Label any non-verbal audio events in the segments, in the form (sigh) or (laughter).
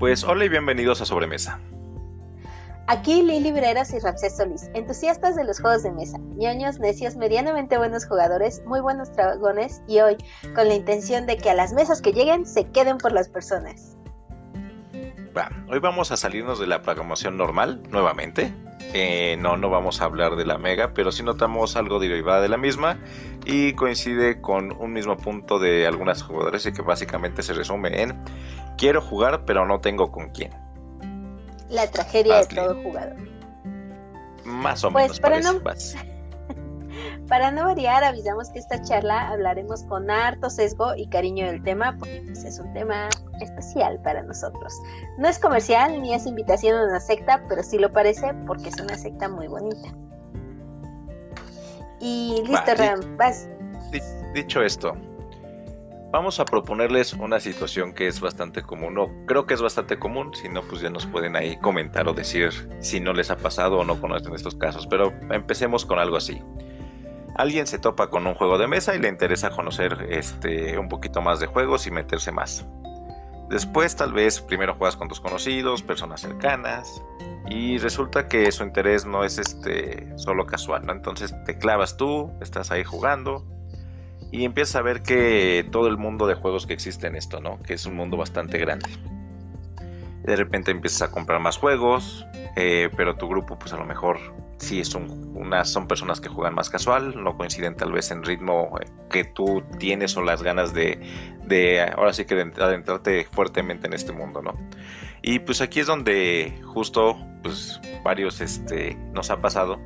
Pues hola y bienvenidos a Sobremesa. Aquí Lili Breras y Ramsés Solís, entusiastas de los juegos de mesa, ñoños, necios, medianamente buenos jugadores, muy buenos dragones y hoy con la intención de que a las mesas que lleguen se queden por las personas. Hoy vamos a salirnos de la programación normal nuevamente. Eh, no, no vamos a hablar de la Mega, pero sí notamos algo derivada de la misma y coincide con un mismo punto de algunas jugadores y que básicamente se resume en quiero jugar pero no tengo con quién. La tragedia de todo jugador. Más o Pues menos. para parece, no-. (laughs) Para no variar, avisamos que esta charla hablaremos con harto sesgo y cariño del tema, porque pues, es un tema especial para nosotros. No es comercial ni es invitación a una secta, pero sí lo parece porque es una secta muy bonita. Y listo, Va, Ram, vas. Di- Dicho esto, vamos a proponerles una situación que es bastante común, o creo que es bastante común, si no, pues ya nos pueden ahí comentar o decir si no les ha pasado o no conocen estos casos, pero empecemos con algo así. Alguien se topa con un juego de mesa y le interesa conocer este, un poquito más de juegos y meterse más. Después tal vez primero juegas con tus conocidos, personas cercanas, y resulta que su interés no es este solo casual, ¿no? Entonces te clavas tú, estás ahí jugando, y empiezas a ver que todo el mundo de juegos que existe en esto, ¿no? Que es un mundo bastante grande. De repente empiezas a comprar más juegos, eh, pero tu grupo, pues a lo mejor sí es son personas que juegan más casual, no coinciden tal vez en ritmo eh, que tú tienes o las ganas de, de ahora sí que de adentrarte fuertemente en este mundo, ¿no? Y pues aquí es donde justo, pues varios, este, nos ha pasado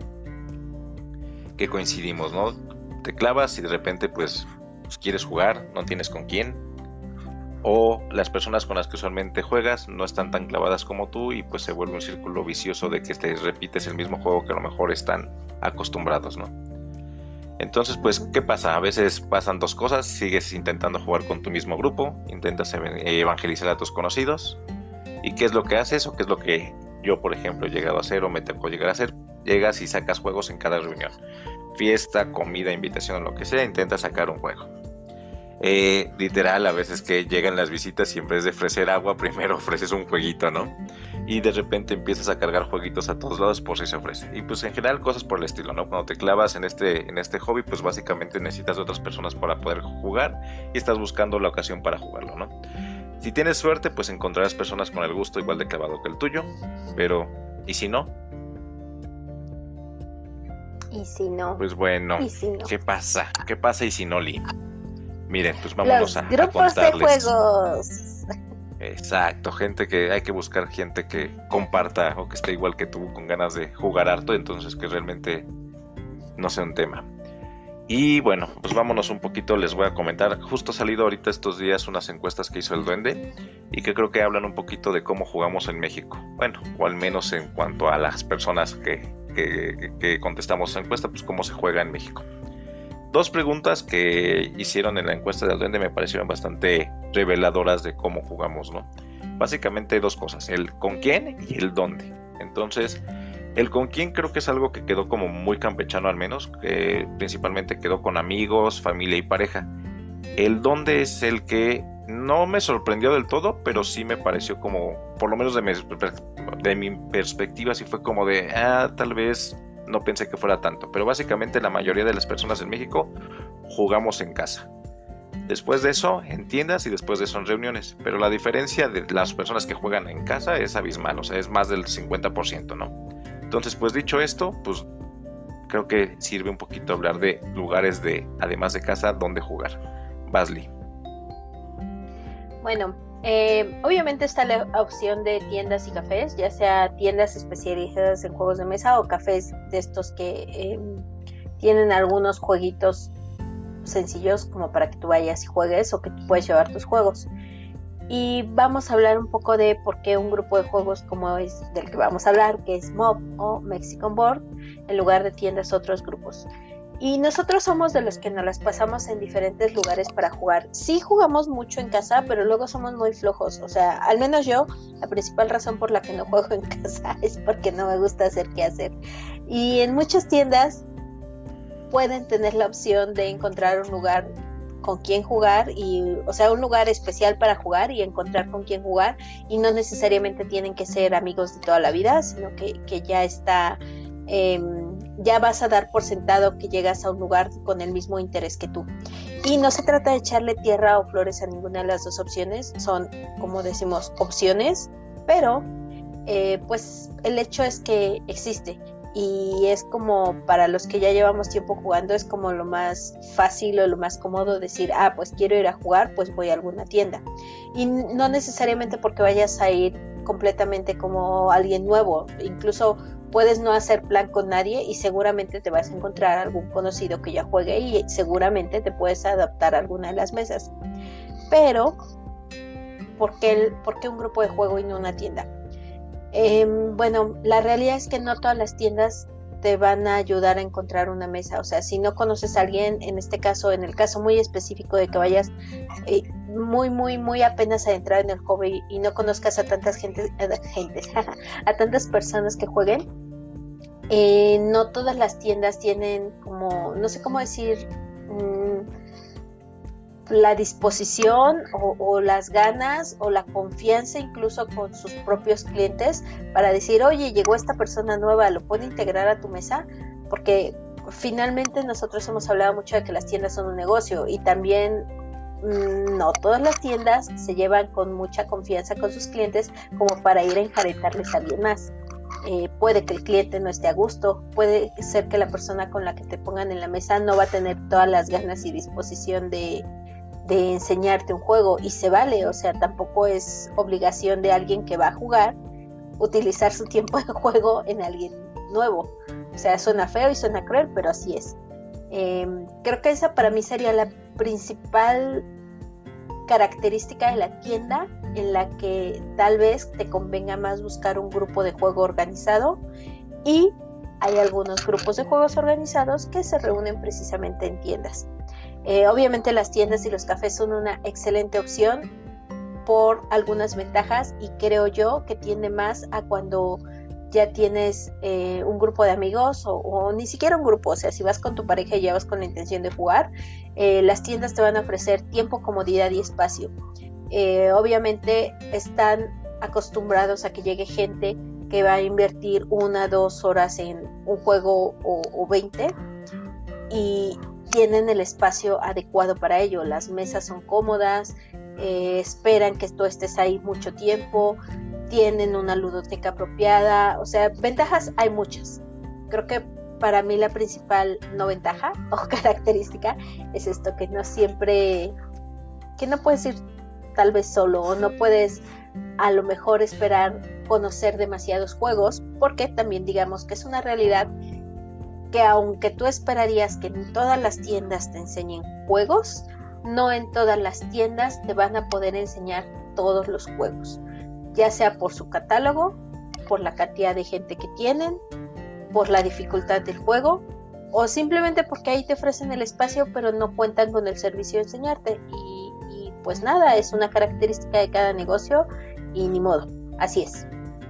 que coincidimos, ¿no? te clavas y de repente pues, pues, quieres jugar, no tienes con quién. O las personas con las que usualmente juegas no están tan clavadas como tú y pues se vuelve un círculo vicioso de que te repites el mismo juego que a lo mejor están acostumbrados, ¿no? Entonces, pues, ¿qué pasa? A veces pasan dos cosas, sigues intentando jugar con tu mismo grupo, intentas ev- evangelizar a tus conocidos, ¿y qué es lo que haces o qué es lo que yo, por ejemplo, he llegado a hacer o me tocó llegar a hacer? Llegas y sacas juegos en cada reunión fiesta, comida, invitación lo que sea, intenta sacar un juego. Eh, literal, a veces que llegan las visitas y en vez de ofrecer agua, (laughs) primero ofreces un jueguito, ¿no? Y de repente empiezas a cargar jueguitos a todos lados por si se ofrece. Y pues en general cosas por el estilo, ¿no? Cuando te clavas en este, en este hobby, pues básicamente necesitas de otras personas para poder jugar y estás buscando la ocasión para jugarlo, ¿no? Si tienes suerte, pues encontrarás personas con el gusto igual de clavado que el tuyo, pero ¿y si no? Y si no, Pues bueno. y si no. ¿Qué pasa? ¿Qué pasa y si no, Lee? Miren, pues vámonos Los a, a grupos de contarles. juegos. Exacto, gente que hay que buscar gente que comparta o que esté igual que tú con ganas de jugar harto, entonces que realmente no sea un tema. Y bueno, pues vámonos un poquito, les voy a comentar. Justo ha salido ahorita estos días unas encuestas que hizo el Duende y que creo que hablan un poquito de cómo jugamos en México. Bueno, o al menos en cuanto a las personas que, que, que contestamos la encuesta, pues cómo se juega en México. Dos preguntas que hicieron en la encuesta del Duende me parecieron bastante reveladoras de cómo jugamos, ¿no? Básicamente dos cosas, el con quién y el dónde. Entonces, el con quién creo que es algo que quedó como muy campechano al menos, que principalmente quedó con amigos, familia y pareja. El dónde es el que no me sorprendió del todo, pero sí me pareció como, por lo menos de mi, de mi perspectiva, sí fue como de, ah, tal vez no pensé que fuera tanto, pero básicamente la mayoría de las personas en México jugamos en casa. Después de eso en tiendas y después de eso en reuniones, pero la diferencia de las personas que juegan en casa es abismal, o sea, es más del 50%, ¿no? Entonces, pues dicho esto, pues creo que sirve un poquito hablar de lugares de, además de casa, donde jugar. Basley. Bueno, eh, obviamente está la opción de tiendas y cafés, ya sea tiendas especializadas en juegos de mesa o cafés de estos que eh, tienen algunos jueguitos sencillos como para que tú vayas y juegues o que tú puedes llevar tus juegos. Y vamos a hablar un poco de por qué un grupo de juegos como es del que vamos a hablar, que es Mob o Mexican Board, en lugar de tiendas otros grupos. Y nosotros somos de los que nos las pasamos en diferentes lugares para jugar. Sí jugamos mucho en casa, pero luego somos muy flojos. O sea, al menos yo, la principal razón por la que no juego en (laughs) casa es porque no me gusta hacer qué hacer. Y en muchas tiendas pueden tener la opción de encontrar un lugar con quién jugar y, o sea, un lugar especial para jugar y encontrar con quién jugar y no necesariamente tienen que ser amigos de toda la vida, sino que, que ya está, em, ya vas a dar por sentado que llegas a un lugar con el mismo interés que tú. Y no se trata de echarle tierra o flores a ninguna de las dos opciones, son, como decimos, opciones, pero eh, pues el hecho es que existe y es como para los que ya llevamos tiempo jugando es como lo más fácil o lo más cómodo decir, ah, pues quiero ir a jugar, pues voy a alguna tienda. Y no necesariamente porque vayas a ir completamente como alguien nuevo, incluso puedes no hacer plan con nadie y seguramente te vas a encontrar algún conocido que ya juegue y seguramente te puedes adaptar a alguna de las mesas. Pero, ¿por qué, ¿por qué un grupo de juego y no una tienda? Em, bueno, la realidad es que no todas las tiendas te van a ayudar a encontrar una mesa. O sea, si no conoces a alguien, en este caso, en el caso muy específico de que vayas eh, muy, muy, muy apenas a entrar en el hobby y no conozcas a tantas gente, (laughs) a tantas personas que jueguen, eh, no todas las tiendas tienen como, no sé cómo decir, la disposición o, las ganas o la confianza incluso con sus propios clientes para decir, oye, llegó esta persona nueva, ¿lo puede integrar a tu mesa? Porque finalmente nosotros hemos hablado mucho de que las tiendas son un negocio y también mm, no todas las tiendas se llevan con mucha confianza con sus clientes como para ir a enjaretarles a alguien más. Eh, puede que el cliente no esté a gusto, puede ser que la persona con la que te pongan en la mesa no va a tener todas las ganas y disposición de, enseñarte un juego y se vale, o sea, tampoco es obligación de alguien que va a jugar utilizar su tiempo de juego en alguien nuevo. O sea, suena feo y suena cruel, pero así es. Em, creo que esa para mí sería la principal característica de la tienda en la que tal vez te convenga más buscar un grupo de juego organizado y hay algunos grupos de juegos organizados que se reúnen precisamente en tiendas. Eh, obviamente las tiendas y los cafés son una excelente opción por algunas ventajas y creo yo que tiende más a cuando ya tienes eh, un grupo de amigos o, ni siquiera un grupo, o sea, si vas con tu pareja y ya vas con la intención de jugar, eh, las tiendas te van a ofrecer tiempo, comodidad y espacio. Obviamente están acostumbrados a que llegue gente que va a invertir una, dos horas en un juego o, 20 y, tienen el espacio adecuado para ello. Las mesas son cómodas, eh, esperan que tú estés ahí mucho tiempo, tienen una ludoteca apropiada, o sea, ventajas hay muchas. Creo que para mí la principal no ventaja (laughs) o característica es esto, que no siempre, que no puedes ir tal vez solo o no puedes a lo mejor esperar conocer demasiados juegos, porque también digamos que es una realidad que aunque tú esperarías que en todas las tiendas te enseñen juegos, no en todas las tiendas te van a poder enseñar todos los juegos, ya sea por su catálogo, por la cantidad de gente que tienen, por la dificultad del juego o simplemente porque ahí te ofrecen el espacio pero no cuentan con el servicio de enseñarte. Y, pues nada, es una característica de cada negocio y ni modo, así es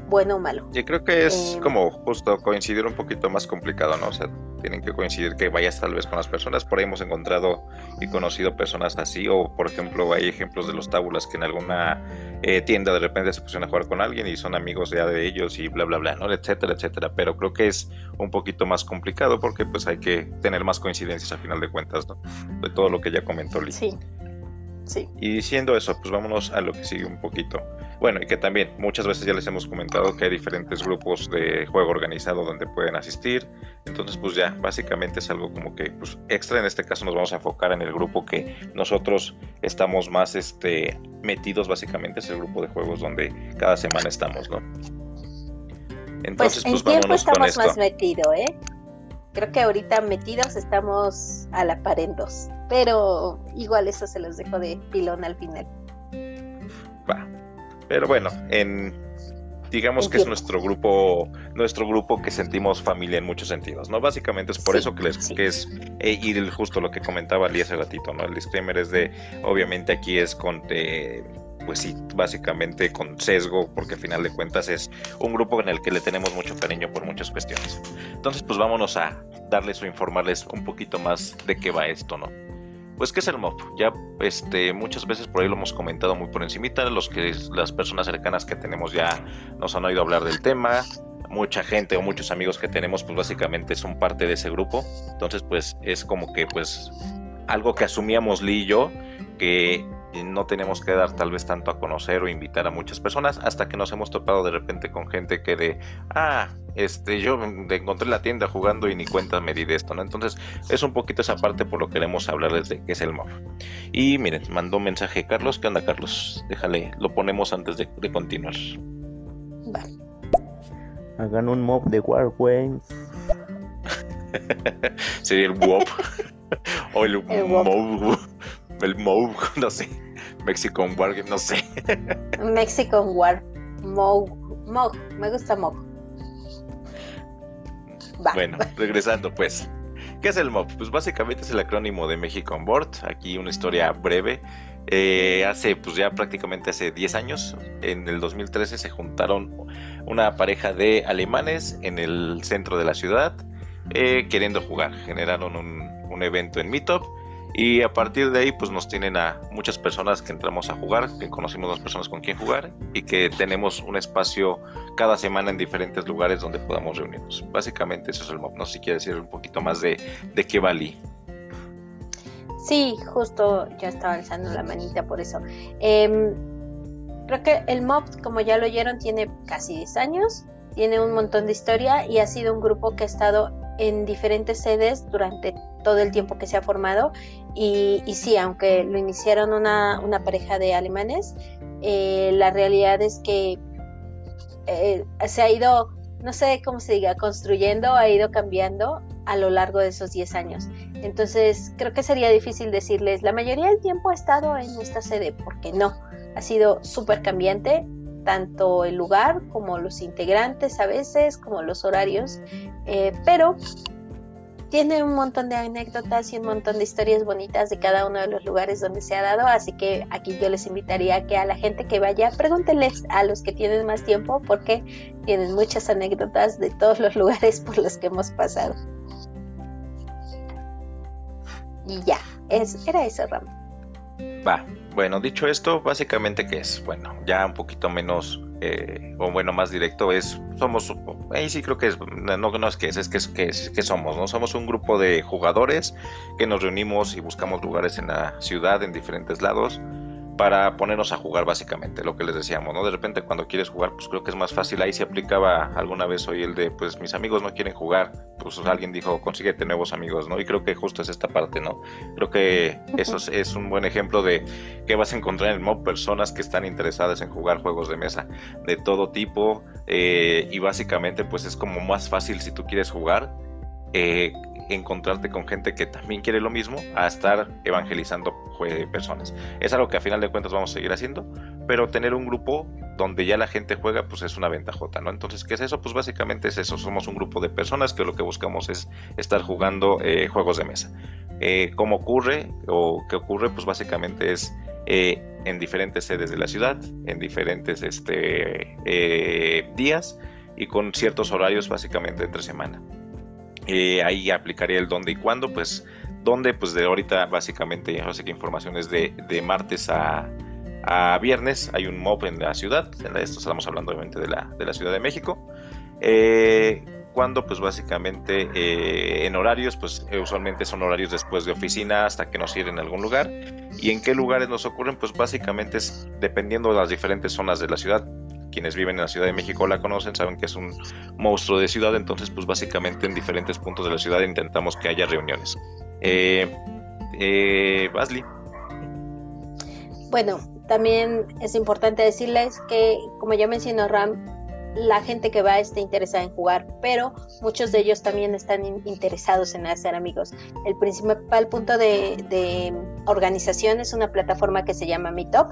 bueno o malo. Yo creo que es eh, como justo coincidir un poquito más complicado, ¿no? O sea, tienen que coincidir que vayas tal vez con las personas. Por ahí hemos encontrado y conocido personas así, o por ejemplo, hay ejemplos de los tábulas que en alguna eh, tienda de repente se pusieron a jugar con alguien y son amigos ya de ellos y bla, bla, bla, ¿no? Etcétera, etcétera. Pero creo que es un poquito más complicado porque pues hay que tener más coincidencias a final de cuentas, ¿no? De todo lo que ya comentó Lee. Sí. Sí. Y diciendo eso, pues vámonos a lo que sigue un poquito. Bueno, y que también muchas veces ya les hemos comentado que hay diferentes grupos de juego organizado donde pueden asistir. Entonces, pues ya, básicamente es algo como que pues, extra. En este caso nos vamos a enfocar en el grupo que nosotros estamos más este, metidos, básicamente es el grupo de juegos donde cada semana estamos, ¿no? Entonces, pues, pues vámonos estamos más metidos, ¿eh? Creo que ahorita metidos estamos a la par en dos. Pero igual eso se los dejo de pilón al final. Va. Pero bueno, en digamos que es nuestro grupo, nuestro grupo que sentimos familia en muchos sentidos, ¿no? Básicamente es por eso que les que es eh, ir justo lo que comentaba Ali hace ratito, ¿no? El disclaimer es de, obviamente aquí es con eh, pues sí, básicamente con sesgo, porque al final de cuentas es un grupo en el que le tenemos mucho cariño por muchas cuestiones. Entonces, pues vámonos a darles o informarles un poquito más de qué va esto, ¿no? pues, ¿qué es el MOB? Ya este, muchas veces por ahí lo hemos comentado muy por encimita, los que las personas cercanas que tenemos ya nos han oído hablar del tema, mucha gente o muchos amigos que tenemos, pues básicamente son parte de ese grupo. Entonces, pues es como que, pues, algo que asumíamos Lee y yo, que no tenemos que dar tal vez tanto a conocer o invitar a muchas personas hasta que nos hemos topado de repente con gente que de, ah, este, yo encontré la tienda jugando y ni cuenta me di de esto, ¿no? Entonces es un poquito esa parte por lo que queremos hablarles de qué es el mob. Y miren, mandó un mensaje Carlos, ¿qué onda Carlos? Déjale, lo ponemos antes de, continuar. Hagan un mob de Wargames. (laughs) Sería el WOP. (laughs) o el, el mob. El mob, (laughs) no sé. Mexican War, no sé. Mexican War. Mog. Mog. Me gusta Mog. Bueno, regresando pues. ¿Qué es el MOB? Pues básicamente es el acrónimo de México on Board. Aquí una historia breve. Eh, hace, pues ya prácticamente hace 10 años, en el 2013 se juntaron una pareja de alemanes en el centro de la ciudad eh, queriendo jugar. Generaron un, un evento en Meetup y a partir de ahí, pues nos tienen a muchas personas que entramos a jugar, que conocimos dos personas con quien jugar y que tenemos un espacio cada semana en diferentes lugares donde podamos reunirnos. Básicamente eso es el mob. No sé si quiere decir un poquito más de, de qué valí. Sí, justo yo estaba alzando la manita por eso. Em, creo que el mob, como ya lo oyeron, tiene casi 10 años, tiene un montón de historia y ha sido un grupo que ha estado en diferentes sedes durante todo el tiempo que se ha formado y, sí, aunque lo iniciaron una, pareja de alemanes, eh, la realidad es que eh, se ha ido, no sé cómo se diga, construyendo, ha ido cambiando a lo largo de esos 10 años. Entonces, creo que sería difícil decirles, la mayoría del tiempo ha estado en esta sede, porque no, ha sido súper cambiante, tanto el lugar como los integrantes a veces, como los horarios, eh, pero tiene un montón de anécdotas y un montón de historias bonitas de cada uno de los lugares donde se ha dado, así que aquí yo les invitaría que a la gente que vaya, pregúntenles a los que tienen más tiempo porque tienen muchas anécdotas de todos los lugares por los que hemos pasado. Y ya, es, era eso, Ram. Va, bueno, dicho esto, básicamente qué es, bueno, ya un poquito menos eh, o bueno, más directo, es, somos, ahí sí creo que es, no, no es que es, es que, es, que, somos, ¿no? Somos un grupo de jugadores que nos reunimos y buscamos lugares en la ciudad, en diferentes lados, para ponernos a jugar básicamente, lo que les decíamos, ¿no? De repente cuando quieres jugar, pues creo que es más fácil, ahí se aplicaba alguna vez hoy el de, pues mis amigos no quieren jugar, pues alguien dijo, consíguete nuevos amigos, ¿no? Y creo que justo es esta parte, ¿no? Creo que eso es, un buen ejemplo de que vas a encontrar en el mob personas que están interesadas en jugar juegos de mesa de todo tipo eh, y básicamente pues es como más fácil si tú quieres jugar. Eh, encontrarte con gente que también quiere lo mismo a estar evangelizando personas. Es algo que a final de cuentas vamos a seguir haciendo, pero tener un grupo donde ya la gente juega, pues es una ventajota, ¿no? Entonces, ¿qué es eso? Pues básicamente es eso, somos un grupo de personas que lo que buscamos es estar jugando eh, juegos de mesa. Eh, ¿Cómo ocurre o qué ocurre? Pues básicamente es eh, en diferentes sedes de la ciudad, en diferentes este, días y con ciertos horarios básicamente entre semana. Eh, ahí aplicaría el dónde y cuándo, pues dónde, pues de ahorita básicamente, no sé qué información es de, martes a, viernes, hay un MOB en la ciudad, en esto estamos hablando obviamente de la, de la Ciudad de México. Eh, cuando pues básicamente eh, en horarios pues usualmente son horarios después de oficina hasta que nos cierren en algún lugar y en qué lugares nos ocurren pues básicamente es dependiendo de las diferentes zonas de la ciudad quienes viven en la Ciudad de México la conocen, saben que es un monstruo de ciudad, entonces pues básicamente en diferentes puntos de la ciudad intentamos que haya reuniones. Eh, eh, Basley. Bueno, también es importante decirles que, como ya mencionó Ram, la gente que va está interesada en jugar, pero muchos de ellos también están interesados en hacer amigos. El principal punto de, organización es una plataforma que se llama Meetup,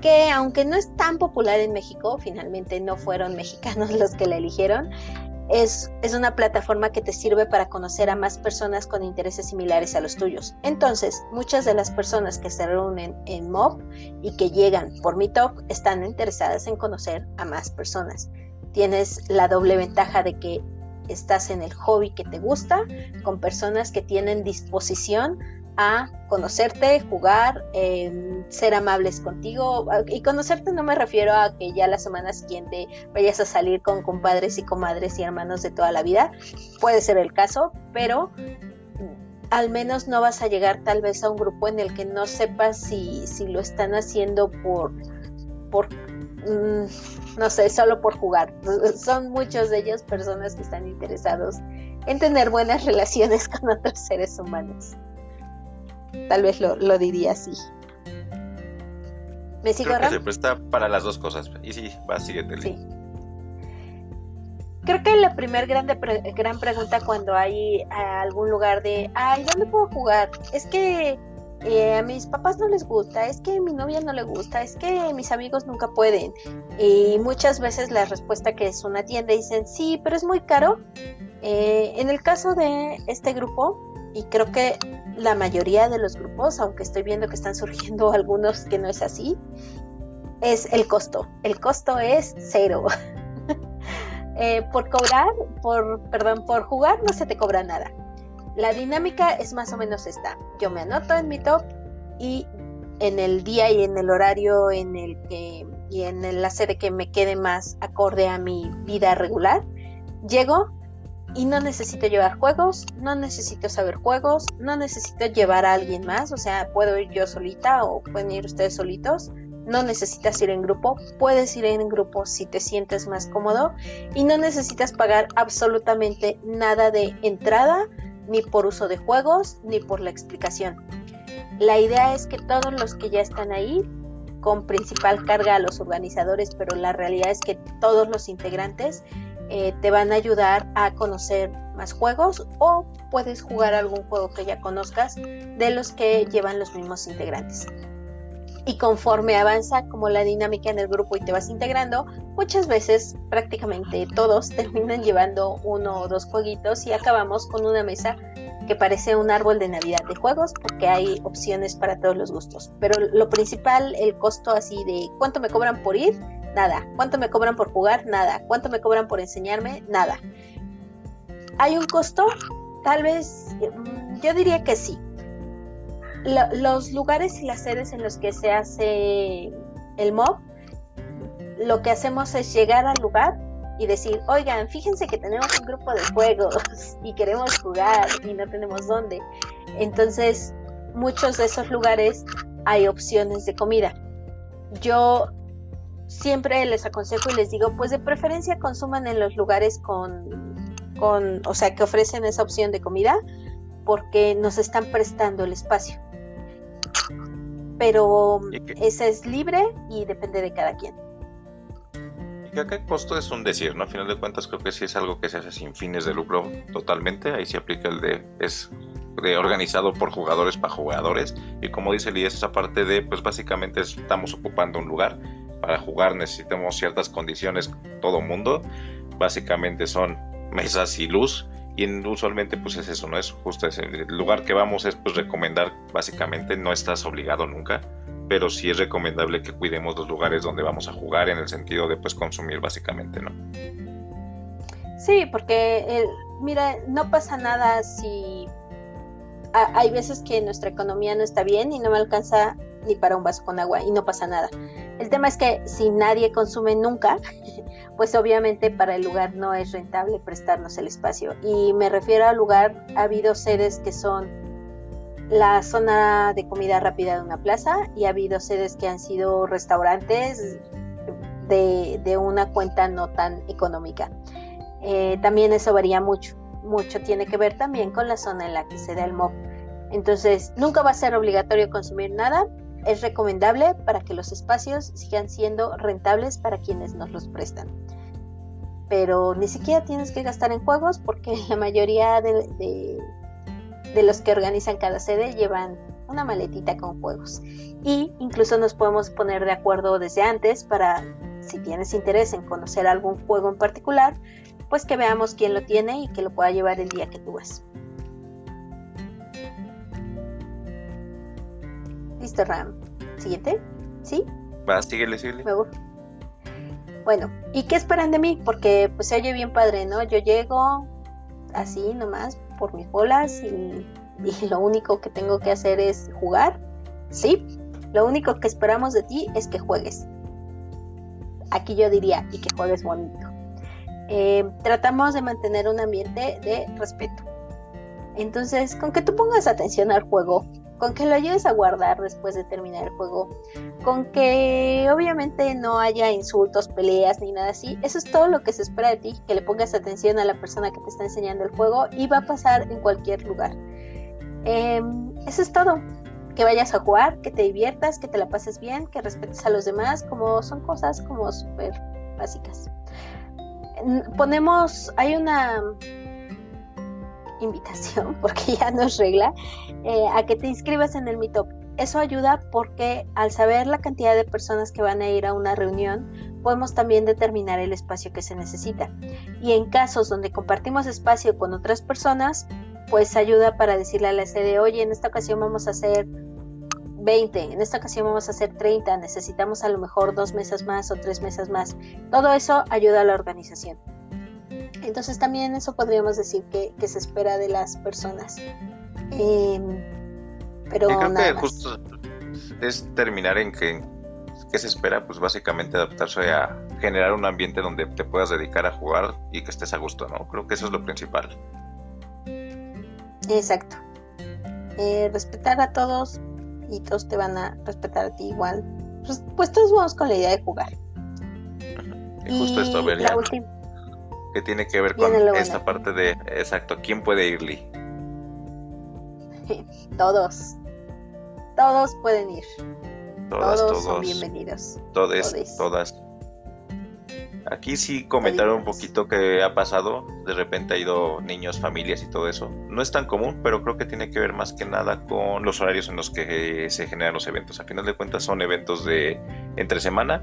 que aunque no es tan popular en México, finalmente no fueron (laughs) mexicanos los que la eligieron, es, es, una plataforma que te sirve para conocer a más personas con intereses similares a los tuyos. Entonces, muchas de las personas que se reúnen en MOB y que llegan por Meetup están interesadas en conocer a más personas. Tienes la doble ventaja de que estás en el hobby que te gusta, con personas que tienen disposición a conocerte, jugar, em, ser amables contigo. Y conocerte no me refiero a que ya la semana siguiente vayas a salir con compadres y comadres y hermanos de toda la vida. Puede ser el caso, pero al menos no vas a llegar tal vez a un grupo en el que no sepas si, si lo están haciendo por, por no sé, solo por jugar. (laughs) Son muchos de ellos personas que están interesados en tener buenas (laughs) relaciones con otros seres humanos. Tal vez lo, diría así. ¿Me sigo, Creo que se presta para las dos cosas. Y sí, va, síguete. Sí. Creo que la primera gran, gran pregunta cuando hay algún lugar de, ay, ¿dónde puedo jugar? Es que eh, a mis papás no les gusta, es que a mi novia no le gusta, es que mis amigos nunca pueden. Y muchas veces la respuesta que es una tienda dicen, sí, pero es muy caro. Eh, en el caso de este grupo, y creo que la mayoría de los grupos, aunque estoy viendo que están (laughs) surgiendo algunos que no es así, es el costo. El costo es cero. (laughs) Eh, por cobrar, por, perdón, por jugar no se te cobra nada. La dinámica es más o menos esta. Yo me anoto en mi top y en el día y en el horario en el que y en la sede que me quede más acorde a mi vida regular, llego y no necesito llevar juegos, no necesito saber juegos, no necesito llevar a alguien más, o sea, puedo ir yo solita o pueden ir ustedes solitos, no necesitas ir en grupo, puedes ir en grupo si te sientes más cómodo y no necesitas pagar absolutamente nada de entrada, ni por uso de juegos, ni por la explicación. La idea es que todos los que ya están ahí, con principal carga a los organizadores, pero la realidad es que todos los integrantes eh, te van a ayudar a conocer más juegos o puedes jugar algún juego que ya conozcas de los que llevan los mismos integrantes. Y conforme avanza como la dinámica en el grupo y te vas integrando, muchas veces prácticamente todos terminan llevando uno o dos jueguitos y acabamos con una mesa que parece un árbol de Navidad de juegos porque hay opciones para todos los gustos. Pero lo principal, el costo así de cuánto me cobran por ir, nada. ¿Cuánto me cobran por jugar? Nada. ¿Cuánto me cobran por enseñarme? Nada. ¿Hay un costo? Tal vez, mm, yo diría que sí. Los lugares y las sedes en los que se hace el mob, lo que hacemos es llegar al lugar y decir, oigan, fíjense que tenemos un grupo de juegos (laughs) y queremos jugar y no tenemos dónde. Entonces, muchos de esos lugares hay opciones de comida. Yo siempre les aconsejo y les digo, pues de preferencia consuman en los lugares con, con, o sea, que ofrecen esa opción de comida, porque nos están prestando el espacio. Pero esa es libre y depende de cada quien. Y acá el costo es un decir, ¿no? A final de cuentas creo que sí es algo que se hace sin fines de lucro totalmente. Ahí se aplica el de es de organizado por jugadores para jugadores. Y como dice Lee, es esa parte de, pues básicamente estamos ocupando un lugar para jugar necesitamos ciertas condiciones todo mundo. Básicamente son mesas y luz. Y usualmente pues es eso, ¿no? Es justo ese. El lugar que vamos es pues recomendar, básicamente no estás obligado nunca, pero sí es recomendable que cuidemos los lugares donde vamos a jugar en el sentido de pues consumir básicamente, ¿no? Sí, porque mira, no pasa nada si hay veces que nuestra economía no está bien y no me alcanza ni para un vaso con agua y no pasa nada. El tema es que si nadie consume nunca, (laughs) pues obviamente para el lugar no es rentable prestarnos el espacio. Y me refiero al lugar, ha habido sedes que son la zona de comida rápida de una plaza y ha habido sedes que han sido restaurantes de, una cuenta no tan económica. Eh, también eso varía mucho, mucho tiene que ver también con la zona en la que se da el MOB. Entonces, nunca va a ser obligatorio consumir nada, es recomendable para que los espacios sigan siendo rentables para quienes nos los prestan. Pero ni siquiera tienes que gastar en juegos porque (laughs) la mayoría de, de, los que organizan cada sede llevan una maletita con juegos. Y incluso nos podemos poner de acuerdo desde antes para, si tienes interés en conocer algún juego en particular, pues que veamos quién lo tiene y que lo pueda llevar el día que tú vas. Listo, Ram. ¿Siguiente? ¿Sí? Va, síguele, síguele. Bueno, ¿y qué esperan de mí? Porque pues se oye bien padre, ¿no? Yo llego así nomás por mis bolas y y lo único que tengo que hacer es jugar, sí, lo único que esperamos de ti es que juegues. Aquí yo diría, y que juegues bonito. Eh, tratamos de mantener un ambiente de respeto. Entonces, con que tú pongas atención al juego, con que lo ayudes a guardar después de terminar el juego, con que obviamente no haya insultos, peleas ni nada así, eso es todo lo que se espera de ti, que le pongas atención a la persona que te está enseñando el juego y va a pasar en cualquier lugar. Em, eso es todo. Que vayas a jugar, que te diviertas, que te la pases bien, que respetes a los demás, como son cosas como súper básicas. Ponemos, hay una invitación, (laughs) porque ya no es regla, eh, a que te inscribas en el Meetup. Eso ayuda porque al saber la cantidad de personas que van a ir a una reunión, podemos también determinar el espacio que se necesita. Y en casos donde compartimos espacio con otras personas, pues ayuda para decirle a la sede, oye, en esta ocasión vamos a hacer 20, en esta ocasión vamos a hacer 30, necesitamos a lo mejor dos mesas más o tres mesas más. Todo eso ayuda a la organización. Entonces también eso podríamos decir que, se espera de las personas. Em, pero creo que justo es terminar en que, que se espera, pues básicamente adaptarse a generar un ambiente donde te puedas dedicar a jugar y que estés a gusto, ¿no? Creo que eso es lo principal. Exacto. Eh, respetar a todos y todos te van a respetar a ti igual. Pues, pues todos vamos con la idea de jugar. Y justo esto, la última que tiene que ver con esta parte de, exacto, ¿quién puede ir, Lee? (laughs) Todos. Todos pueden ir. Todas, todos, son bienvenidos. Todes, todas. Aquí sí comentaron un poquito que ha pasado. De repente ha ido niños, familias y todo eso. No es tan común, pero creo que tiene que ver más que nada con los horarios en los que se generan los eventos. A final de cuentas son eventos de entre semana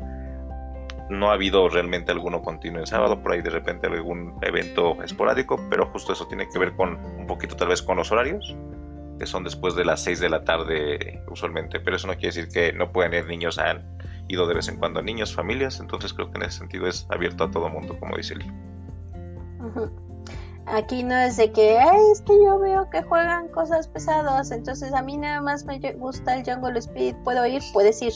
no ha habido realmente alguno continuo el sábado, por ahí de repente algún evento esporádico, pero justo eso tiene que ver con un poquito tal vez con los horarios, que son después de las 6 de la tarde usualmente, pero eso no quiere decir que no pueden ir niños, han ido de vez en cuando niños, familias, entonces creo que en ese sentido es abierto a todo mundo, como dice Lee. Aquí no es de que, es que yo veo que juegan cosas pesadas, entonces a mí nada más me gusta el Jungle Speed, puedo ir, puedes ir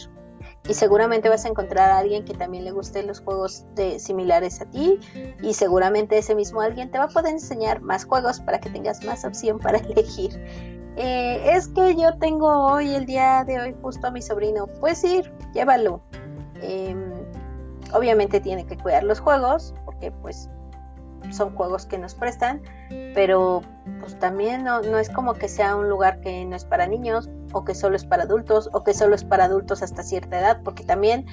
y seguramente vas a encontrar a alguien que también le guste los juegos de, similares a ti y seguramente ese mismo alguien te va a poder enseñar más juegos para que tengas más opción para (laughs) elegir. Eh, es que yo tengo hoy, el día de hoy, justo a mi sobrino. Pues ir, llévalo. Em, obviamente tiene que cuidar los juegos porque pues son juegos que nos prestan, pero pues también no, no, es como que sea un lugar que no es para niños o que solo es para adultos o que solo es para adultos hasta cierta edad, porque también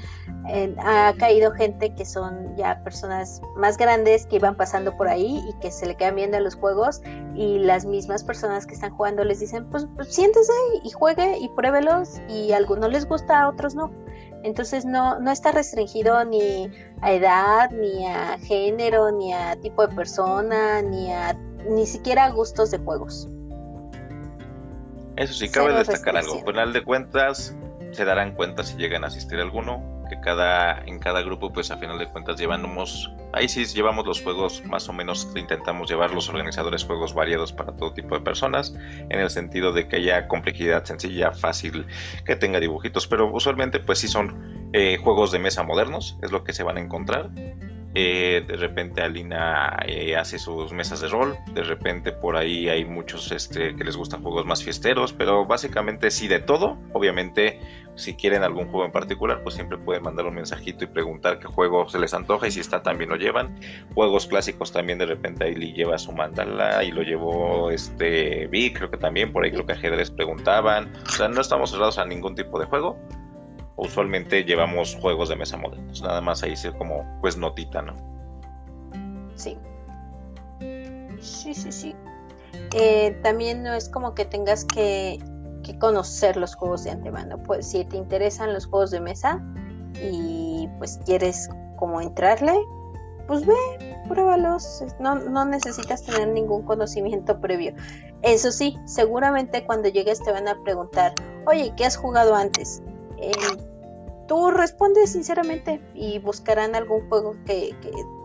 ha caído gente que son ya personas más grandes que iban pasando por ahí y que se le quedan viendo los juegos y las mismas personas que están jugando les dicen pues, pues siéntese y juegue y pruébelos y a algunos les gusta, a otros no. Entonces no, no está restringido ni a edad, ni a género, ni a tipo de persona, ni a ni siquiera a gustos de juegos. Eso sí, cabe destacar algo. Al final de cuentas, se darán cuenta si llegan a asistir alguno, que cada, en cada grupo, pues a final de cuentas llevamos, ahí sí llevamos los juegos, más o menos intentamos llevar los organizadores juegos variados para todo tipo de personas, en el sentido de que haya complejidad sencilla, fácil, que tenga dibujitos, pero usualmente pues sí son eh, juegos de mesa modernos, es lo que se van a encontrar. Eh, de repente Alina eh, hace sus mesas de rol, de repente por ahí hay muchos este, que les gustan juegos más fiesteros, pero básicamente sí de todo. Obviamente, si quieren algún juego en particular, pues siempre pueden mandar un mensajito y preguntar qué juego se les antoja y si está también lo llevan. Juegos clásicos también de repente ahí lleva su mandala y lo llevó este Vic, creo que también, por ahí creo que ajedrez preguntaban. O sea, no estamos cerrados a ningún tipo de juego usualmente llevamos juegos de mesa modernos. Nada más ahí ser como, pues, notita, ¿no? Sí. Sí, sí, sí. Eh, también no es como que tengas que, que, conocer los juegos de antemano. Pues si te interesan los juegos de mesa y pues quieres como entrarle, pues ve, pruébalos. No, no necesitas tener ningún conocimiento previo. Eso sí, seguramente cuando llegues te van a preguntar, oye, ¿qué has jugado antes? Eh, tú respondes sinceramente y buscarán algún juego que,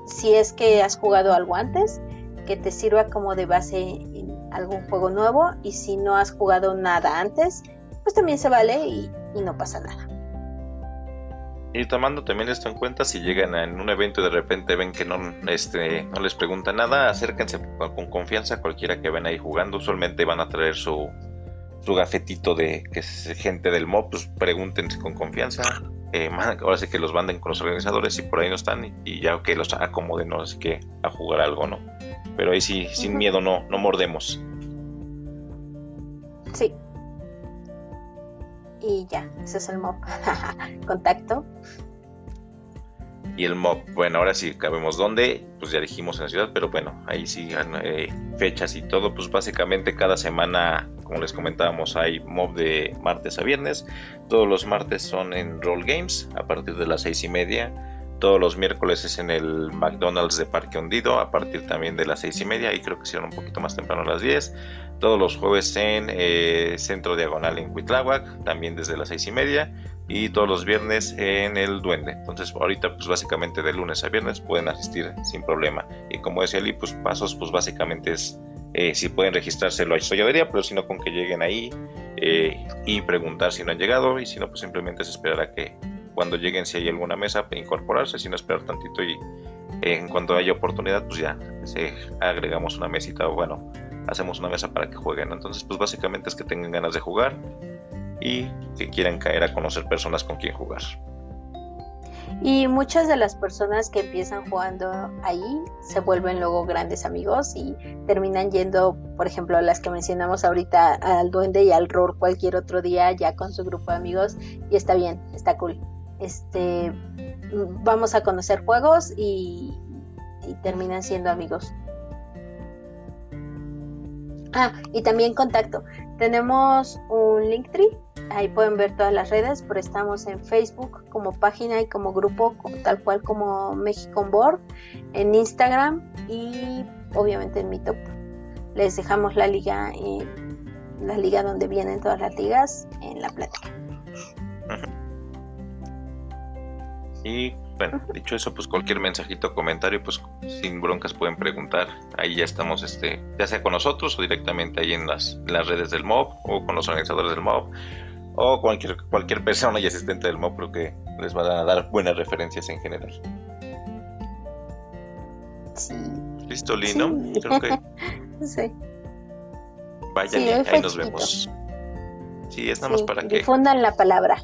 si es que has jugado algo antes, que te sirva como de base algún juego nuevo y si no has jugado nada antes, pues también se vale y, no pasa nada. Y tomando también esto en cuenta, si llegan en un evento y de repente ven que no, este, no les pregunta nada, acérquense con confianza, cualquiera que ven ahí jugando, usualmente van a traer su, su gafetito de que gente del mob, pues pregúntense con confianza. Eh, ahora sí que los manden con los organizadores y por ahí no están y, ya que los acomoden, ¿no? Así que a jugar algo, ¿no? Pero ahí sí, sin miedo no, no mordemos. Sí. Y ya, ese es el mob. (laughs) Contacto. Y el mob, bueno, ahora sí cabemos dónde, pues ya dijimos en la ciudad, pero bueno, ahí sí eh, fechas y todo, pues básicamente cada semana, como les comentábamos, hay mob de martes a viernes. Todos los martes son en Roll Games a partir de las seis y media. Todos los miércoles es en el McDonald's de Parque Hundido a partir también de las seis y media y creo que serán un poquito más temprano las 10. Todos los jueves en eh, Centro Diagonal en Huitláhuac, también desde las seis y media y todos los viernes en el Duende. Entonces ahorita pues básicamente de lunes a viernes pueden asistir sin problema. Y como decía Ali, pues pasos pues básicamente es eh, si pueden registrarse lo solladería, pero si no con que lleguen ahí eh, y preguntar si no han llegado y si no pues simplemente es esperar a que cuando lleguen si hay alguna mesa incorporarse, si no esperar tantito y eh, en cuanto haya oportunidad pues ya agregamos una mesita o bueno hacemos una mesa para que jueguen. Entonces pues básicamente es que tengan ganas de jugar y que quieran caer a conocer personas con quien jugar. Y muchas de las personas que empiezan jugando ahí se vuelven luego grandes amigos y terminan yendo, por ejemplo, las que mencionamos ahorita al duende y al ror cualquier otro día ya con su grupo de amigos y está bien, está cool. Este, vamos a conocer juegos y, y terminan siendo amigos. Ah, y también contacto. Tenemos un Linktree, ahí pueden ver todas las redes, pero estamos en Facebook como página y como grupo, tal cual como México Board, en Instagram y obviamente en Meetup. Les dejamos la liga, la liga donde vienen todas las ligas en la plática. Y bueno, dicho eso, pues cualquier mensajito o comentario, pues sin broncas pueden preguntar. Ahí ya estamos, este, ya sea con nosotros o directamente ahí en las, las redes del MOB o con los organizadores del MOB o cualquier, cualquier persona y asistente del MOB, creo que les van a dar buenas referencias en general. Sí. ¿Listo, Lino? Creo que... (laughs) sí. Ahí nos vemos. Sí, es nada más para que... Difundan la palabra.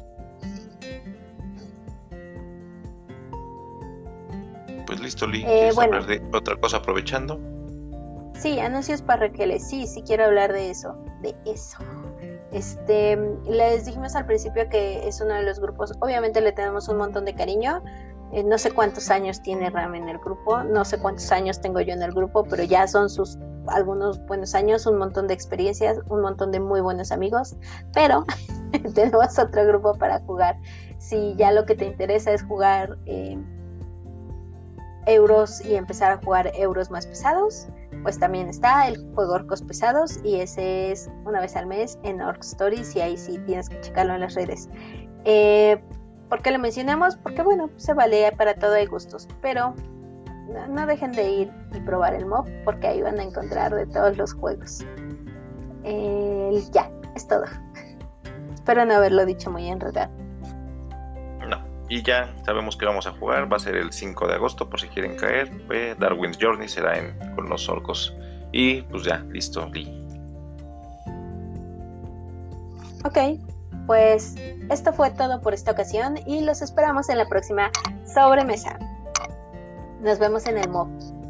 Eh, bueno. hablar de otra cosa aprovechando? Sí, anuncios para Raquel. Sí, sí quiero hablar de eso. De eso. Este, les dijimos al principio que es uno de los grupos, obviamente le tenemos un montón de cariño. Eh, no sé cuántos años tiene Ram en el grupo, no sé cuántos años tengo yo en el grupo, pero ya son sus algunos buenos años, un montón de experiencias, un montón de muy buenos amigos, pero (laughs) tenemos otro grupo para jugar. Si ya lo que te interesa es jugar eh, euros y empezar a jugar euros más pesados, pues también está el juego Orcos Pesados y ese es una vez al mes en Orc Stories y ahí sí tienes que checarlo en las redes. Eh, ¿Por qué lo mencionamos? Porque bueno, se vale para todo hay gustos, pero no, dejen de ir y probar el mob porque ahí van a encontrar de todos los juegos. ya, es todo. (laughs) Espero no haberlo dicho muy enredado. Y ya sabemos que vamos a jugar, va a ser el 5 de agosto por si quieren caer. Darwin's Journey será con los orcos. Y pues ya, listo, Ok, pues esto fue todo por esta ocasión y los esperamos en la próxima sobremesa. Nos vemos en el MOB.